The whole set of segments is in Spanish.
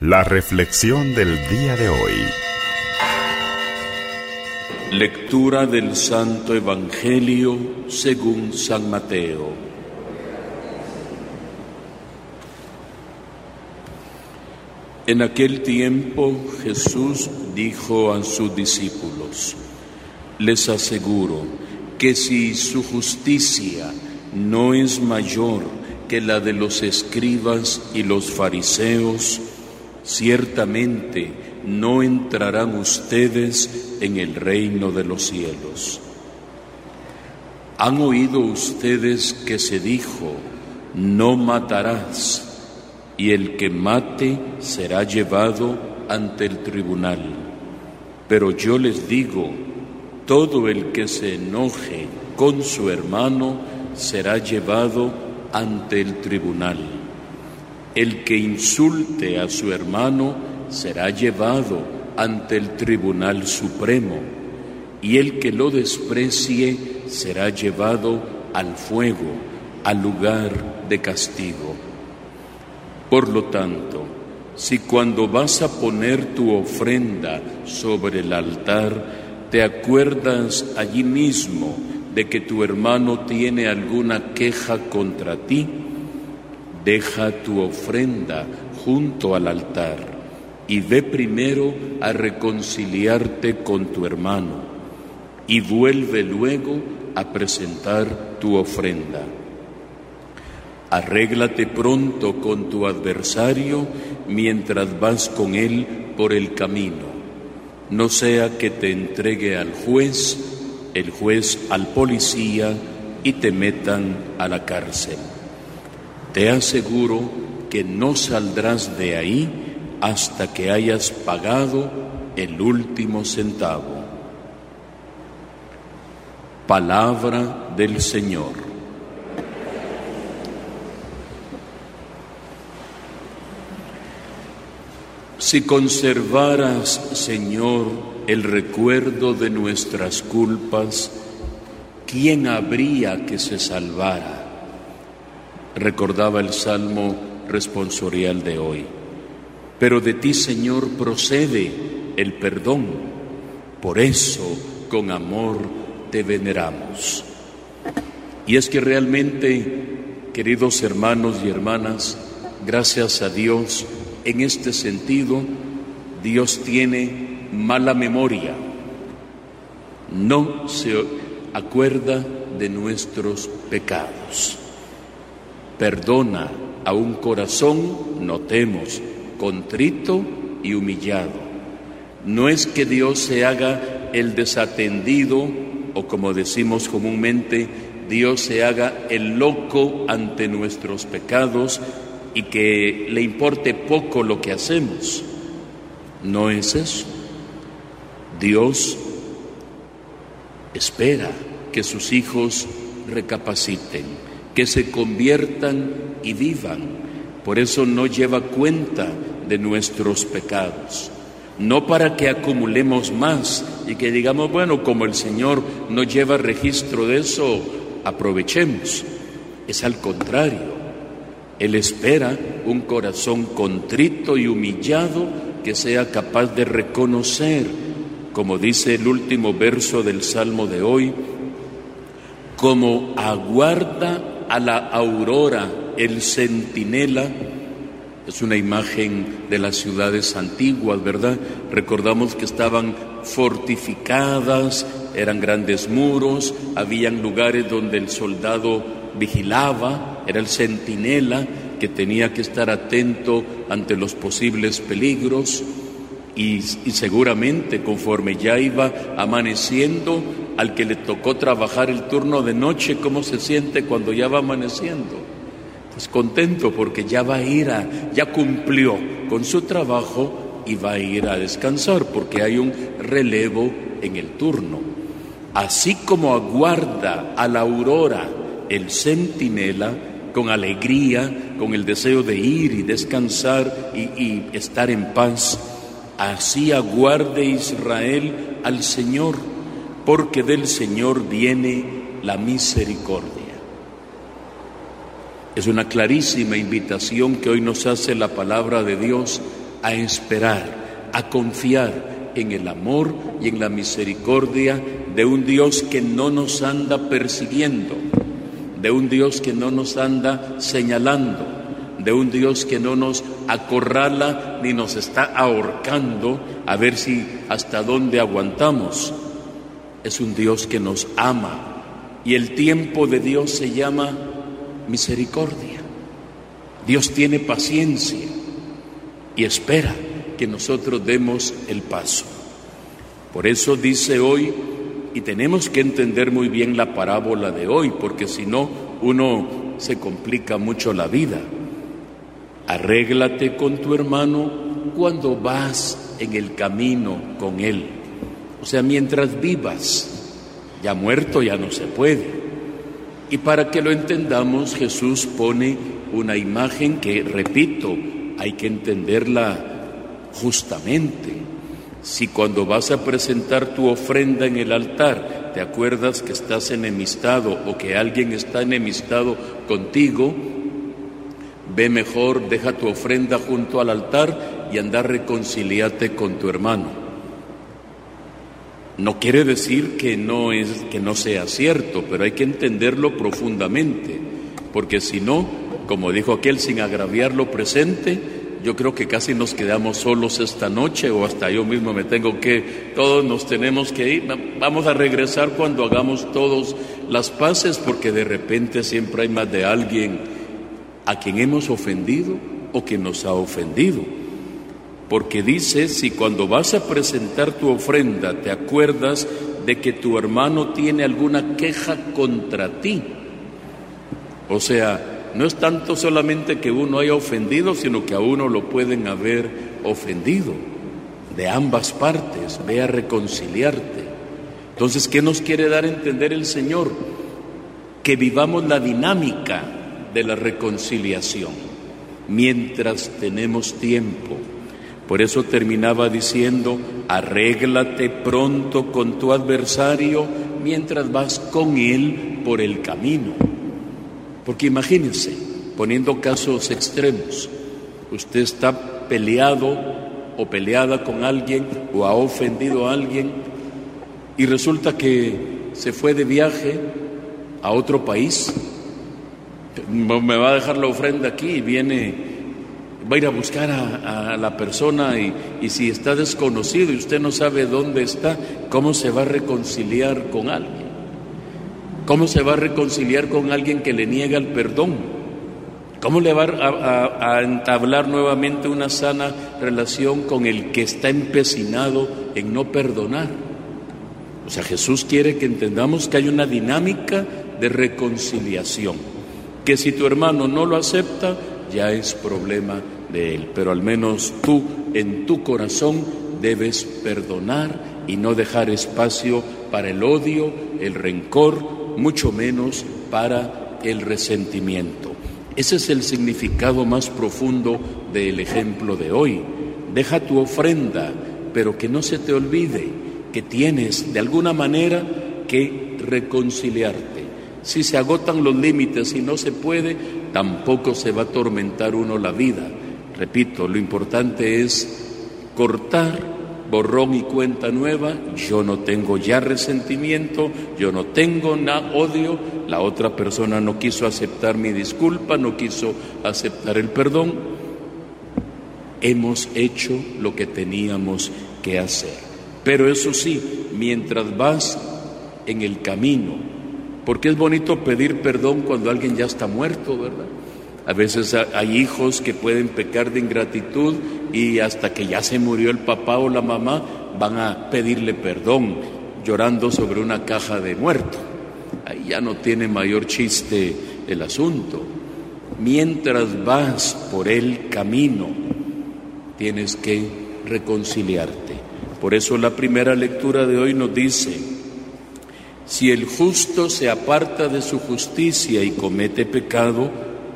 La reflexión del día de hoy. Lectura del Santo Evangelio según San Mateo. En aquel tiempo Jesús dijo a sus discípulos, les aseguro que si su justicia no es mayor que la de los escribas y los fariseos, ciertamente no entrarán ustedes en el reino de los cielos. Han oído ustedes que se dijo, no matarás, y el que mate será llevado ante el tribunal. Pero yo les digo, todo el que se enoje con su hermano será llevado ante el tribunal. El que insulte a su hermano será llevado ante el Tribunal Supremo, y el que lo desprecie será llevado al fuego, al lugar de castigo. Por lo tanto, si cuando vas a poner tu ofrenda sobre el altar, te acuerdas allí mismo de que tu hermano tiene alguna queja contra ti, Deja tu ofrenda junto al altar y ve primero a reconciliarte con tu hermano y vuelve luego a presentar tu ofrenda. Arréglate pronto con tu adversario mientras vas con él por el camino. No sea que te entregue al juez, el juez al policía y te metan a la cárcel. Te aseguro que no saldrás de ahí hasta que hayas pagado el último centavo. Palabra del Señor. Si conservaras, Señor, el recuerdo de nuestras culpas, ¿quién habría que se salvara? Recordaba el Salmo responsorial de hoy. Pero de ti, Señor, procede el perdón. Por eso, con amor, te veneramos. Y es que realmente, queridos hermanos y hermanas, gracias a Dios, en este sentido, Dios tiene mala memoria. No se acuerda de nuestros pecados perdona a un corazón, notemos, contrito y humillado. No es que Dios se haga el desatendido o como decimos comúnmente, Dios se haga el loco ante nuestros pecados y que le importe poco lo que hacemos. No es eso. Dios espera que sus hijos recapaciten que se conviertan y vivan. Por eso no lleva cuenta de nuestros pecados. No para que acumulemos más y que digamos, bueno, como el Señor no lleva registro de eso, aprovechemos. Es al contrario. Él espera un corazón contrito y humillado que sea capaz de reconocer, como dice el último verso del Salmo de hoy, como aguarda a la aurora, el centinela, es una imagen de las ciudades antiguas, ¿verdad? Recordamos que estaban fortificadas, eran grandes muros, habían lugares donde el soldado vigilaba, era el centinela que tenía que estar atento ante los posibles peligros y, y seguramente conforme ya iba amaneciendo, al que le tocó trabajar el turno de noche, ¿cómo se siente cuando ya va amaneciendo? Pues contento porque ya va a ir a, ya cumplió con su trabajo y va a ir a descansar porque hay un relevo en el turno. Así como aguarda a la aurora el centinela con alegría, con el deseo de ir y descansar y, y estar en paz, así aguarde Israel al Señor porque del Señor viene la misericordia. Es una clarísima invitación que hoy nos hace la palabra de Dios a esperar, a confiar en el amor y en la misericordia de un Dios que no nos anda persiguiendo, de un Dios que no nos anda señalando, de un Dios que no nos acorrala ni nos está ahorcando a ver si hasta dónde aguantamos. Es un Dios que nos ama y el tiempo de Dios se llama misericordia. Dios tiene paciencia y espera que nosotros demos el paso. Por eso dice hoy, y tenemos que entender muy bien la parábola de hoy, porque si no, uno se complica mucho la vida. Arréglate con tu hermano cuando vas en el camino con él. O sea, mientras vivas, ya muerto ya no se puede. Y para que lo entendamos, Jesús pone una imagen que, repito, hay que entenderla justamente. Si cuando vas a presentar tu ofrenda en el altar te acuerdas que estás enemistado o que alguien está enemistado contigo, ve mejor, deja tu ofrenda junto al altar y anda reconciliate con tu hermano. No quiere decir que no es que no sea cierto, pero hay que entenderlo profundamente, porque si no, como dijo aquel sin agraviar lo presente, yo creo que casi nos quedamos solos esta noche o hasta yo mismo me tengo que todos nos tenemos que ir. Vamos a regresar cuando hagamos todos las paces porque de repente siempre hay más de alguien a quien hemos ofendido o que nos ha ofendido. Porque dice, si cuando vas a presentar tu ofrenda te acuerdas de que tu hermano tiene alguna queja contra ti. O sea, no es tanto solamente que uno haya ofendido, sino que a uno lo pueden haber ofendido. De ambas partes, ve a reconciliarte. Entonces, ¿qué nos quiere dar a entender el Señor? Que vivamos la dinámica de la reconciliación mientras tenemos tiempo por eso terminaba diciendo, arréglate pronto con tu adversario mientras vas con él por el camino. Porque imagínense, poniendo casos extremos, usted está peleado o peleada con alguien o ha ofendido a alguien y resulta que se fue de viaje a otro país, me va a dejar la ofrenda aquí y viene va a ir a buscar a, la persona y, si está desconocido y usted no sabe dónde está, ¿cómo se va a reconciliar con alguien? ¿Cómo se va a reconciliar con alguien que le niega el perdón? ¿Cómo le va a entablar nuevamente una sana relación con el que está empecinado en no perdonar? O sea, Jesús quiere que entendamos que hay una dinámica de reconciliación, que si tu hermano no lo acepta, ya es problema de Él, pero al menos tú en tu corazón debes perdonar y no dejar espacio para el odio, el rencor, mucho menos para el resentimiento. Ese es el significado más profundo del ejemplo de hoy. Deja tu ofrenda, pero que no se te olvide que tienes de alguna manera que reconciliarte. Si se agotan los límites y no se puede, tampoco se va a atormentar uno la vida. Repito, lo importante es cortar borrón y cuenta nueva, yo no tengo ya resentimiento, yo no tengo nada odio, la otra persona no quiso aceptar mi disculpa, no quiso aceptar el perdón, hemos hecho lo que teníamos que hacer. Pero eso sí, mientras vas en el camino porque es bonito pedir perdón cuando alguien ya está muerto, ¿verdad? A veces hay hijos que pueden pecar de ingratitud y hasta que ya se murió el papá o la mamá van a pedirle perdón llorando sobre una caja de muerto. Ahí ya no tiene mayor chiste el asunto. Mientras vas por el camino, tienes que reconciliarte. Por eso la primera lectura de hoy nos dice, si el justo se aparta de su justicia y comete pecado,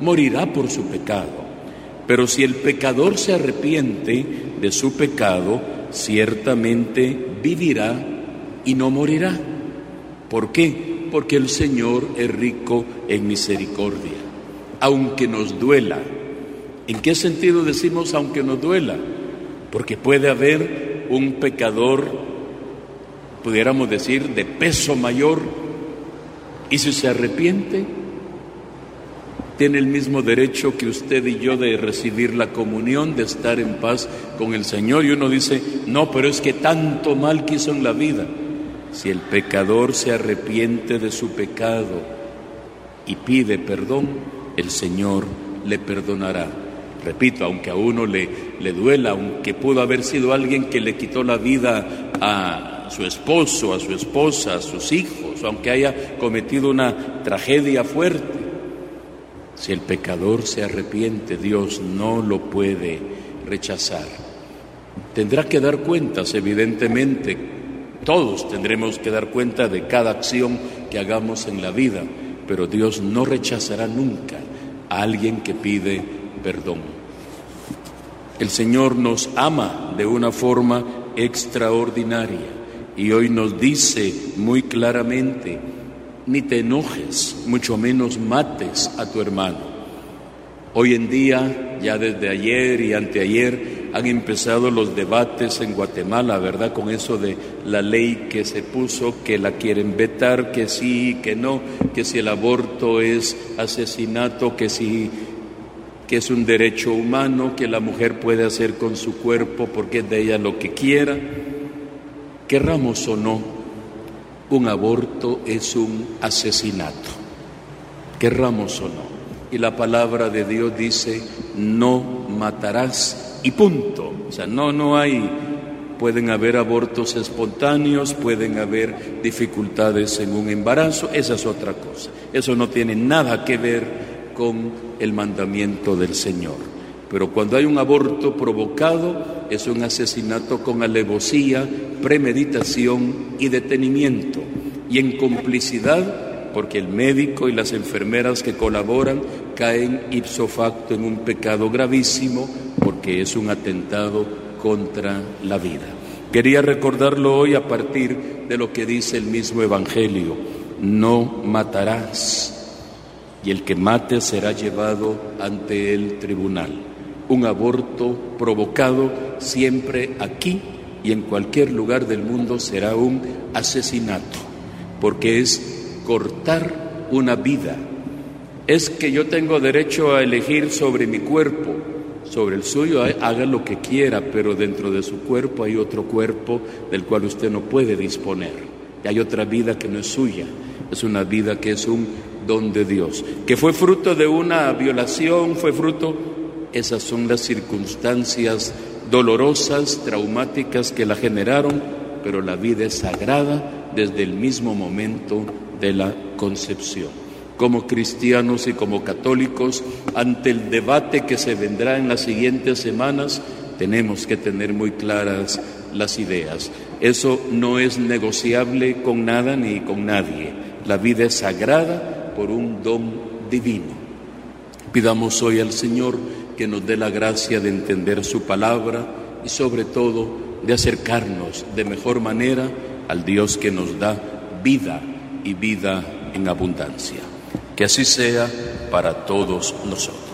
morirá por su pecado. Pero si el pecador se arrepiente de su pecado, ciertamente vivirá y no morirá. ¿Por qué? Porque el Señor es rico en misericordia. Aunque nos duela. ¿En qué sentido decimos aunque nos duela? Porque puede haber un pecador, pudiéramos decir, de peso mayor, y si se arrepiente, tiene el mismo derecho que usted y yo de recibir la comunión, de estar en paz con el Señor. Y uno dice, no, pero es que tanto mal quiso en la vida. Si el pecador se arrepiente de su pecado y pide perdón, el Señor le perdonará. Repito, aunque a uno le, le duela, aunque pudo haber sido alguien que le quitó la vida a su esposo, a su esposa, a sus hijos, aunque haya cometido una tragedia fuerte, si el pecador se arrepiente, Dios no lo puede rechazar. Tendrá que dar cuentas, evidentemente. Todos tendremos que dar cuenta de cada acción que hagamos en la vida, pero Dios no rechazará nunca a alguien que pide perdón. El Señor nos ama de una forma extraordinaria y hoy nos dice muy claramente, ni te enojes, mucho menos mates a tu hermano. Hoy en día, ya desde ayer y anteayer, han empezado los debates en Guatemala, ¿verdad? Con eso de la ley que se puso, que la quieren vetar, que sí, que no, que si el aborto es asesinato, que si que es un derecho humano, que la mujer puede hacer con su cuerpo porque es de ella lo que quiera. Querramos o no, un aborto es un asesinato, querramos o no. Y la palabra de Dios dice, no matarás y punto. O sea, no, no hay, pueden haber abortos espontáneos, pueden haber dificultades en un embarazo, esa es otra cosa. Eso no tiene nada que ver con el mandamiento del Señor. Pero cuando hay un aborto provocado, es un asesinato con alevosía, premeditación y detenimiento. Y en complicidad, porque el médico y las enfermeras que colaboran caen ipso facto en un pecado gravísimo, porque es un atentado contra la vida. Quería recordarlo hoy a partir de lo que dice el mismo Evangelio. No matarás, y el que mate será llevado ante el tribunal un aborto provocado siempre aquí y en cualquier lugar del mundo será un asesinato, porque es cortar una vida. Es que yo tengo derecho a elegir sobre mi cuerpo, sobre el suyo, haga lo que quiera, pero dentro de su cuerpo hay otro cuerpo del cual usted no puede disponer. Y hay otra vida que no es suya, es una vida que es un don de Dios, que fue fruto de una violación, fue fruto esas son las circunstancias dolorosas, traumáticas que la generaron, pero la vida es sagrada desde el mismo momento de la concepción. Como cristianos y como católicos, ante el debate que se vendrá en las siguientes semanas, tenemos que tener muy claras las ideas. Eso no es negociable con nada ni con nadie. La vida es sagrada por un don divino. Pidamos hoy al Señor que nos dé la gracia de entender su palabra y sobre todo de acercarnos de mejor manera al Dios que nos da vida y vida en abundancia. Que así sea para todos nosotros.